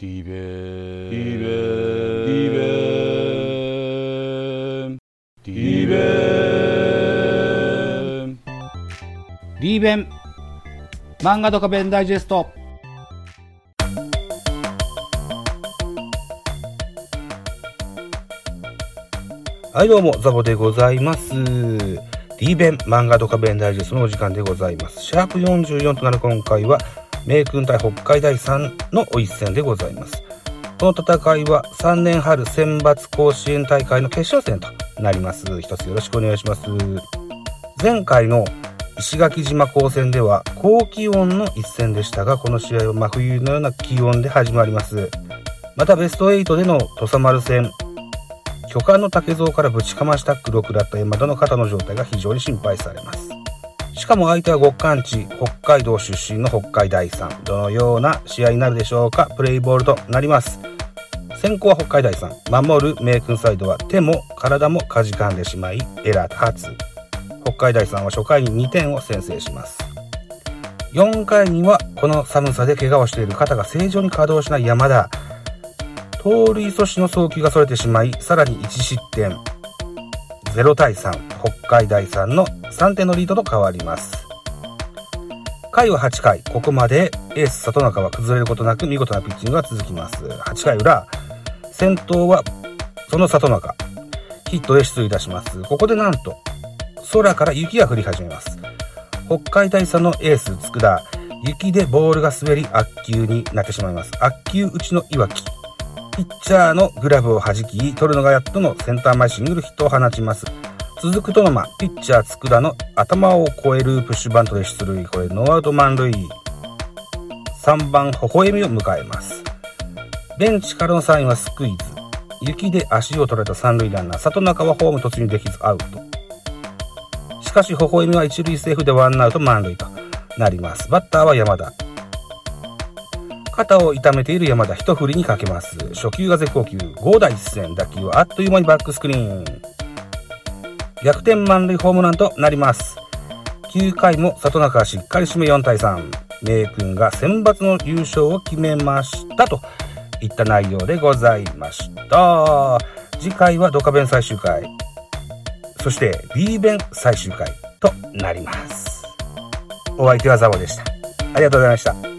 リベリベリベリベリーベン漫画ドカベンダイジェスト。はいどうも、ザボでございます。D 弁漫画ドカベンダイジェストのお時間でございます。シャープ44となる今回は、名君対北海大3のお一戦でございます。この戦いは3年春選抜甲子園大会の決勝戦となります。一つよろしくお願いします。前回の石垣島高専では高気温の一戦でしたが、この試合は真冬のような気温で始まります。またベスト8での土佐丸戦、巨漢の竹蔵からぶちかました黒くらった山田の肩の状態が非常に心配されます。しかも相手は極寒地、北海道出身の北海大さん。どのような試合になるでしょうか？プレイボールとなります。先行は北海大さん。守る名君サイドは手も体もかじかんでしまい、エラー多発。北海大さんは初回に2点を先制します。4回にはこの寒さで怪我をしている肩が正常に稼働しない山田。盗塁阻止の送球がそれてしまい、さらに1失点。0対3、北海大さんの3点のリードと変わります。回は8回、ここまでエース里中は崩れることなく見事なピッチングが続きます。8回裏、先頭はその里中。ヒットで出塁いたします。ここでなんと、空から雪が降り始めます。北海大さんのエース、佃。雪でボールが滑り、悪球になってしまいます。悪球打ちのいわき。ピッチャーのグラブを弾き、取るのがやっとのセンター前シングルヒットを放ちます。続く殿馬、ピッチャー佃の頭を越えるプッシュバントで出塁。これノーアウト満塁。3番、微笑を迎えます。ベンチからのサインはスクイズ。雪で足を取られた三塁ランナー、里中はホーム突入できずアウト。しかし、微笑は一塁セーフでワンアウト満塁となります。バッターは山田。肩を痛めている山田一振りにかけます。初球が絶好球。5打一戦。打球はあっという間にバックスクリーン。逆転満塁ホームランとなります。9回も里中がしっかり締め4対3。名君が選抜の優勝を決めましたといった内容でございました。次回はドカベン最終回。そして B 弁最終回となります。お相手はザボでした。ありがとうございました。